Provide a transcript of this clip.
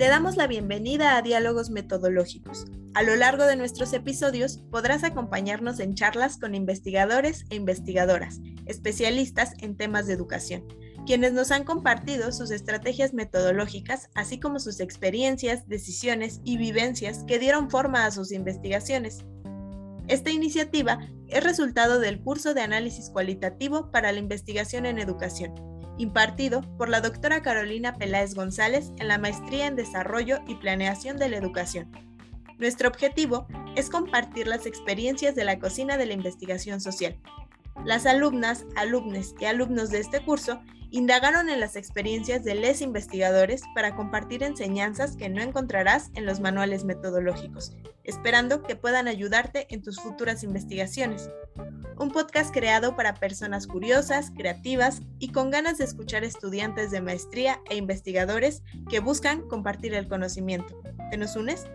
Te damos la bienvenida a Diálogos Metodológicos. A lo largo de nuestros episodios podrás acompañarnos en charlas con investigadores e investigadoras, especialistas en temas de educación, quienes nos han compartido sus estrategias metodológicas, así como sus experiencias, decisiones y vivencias que dieron forma a sus investigaciones. Esta iniciativa es resultado del curso de análisis cualitativo para la investigación en educación, impartido por la doctora Carolina Peláez González en la Maestría en Desarrollo y Planeación de la Educación. Nuestro objetivo es compartir las experiencias de la cocina de la investigación social. Las alumnas, alumnes y alumnos de este curso indagaron en las experiencias de les investigadores para compartir enseñanzas que no encontrarás en los manuales metodológicos, esperando que puedan ayudarte en tus futuras investigaciones. Un podcast creado para personas curiosas, creativas y con ganas de escuchar estudiantes de maestría e investigadores que buscan compartir el conocimiento. ¿Te nos unes?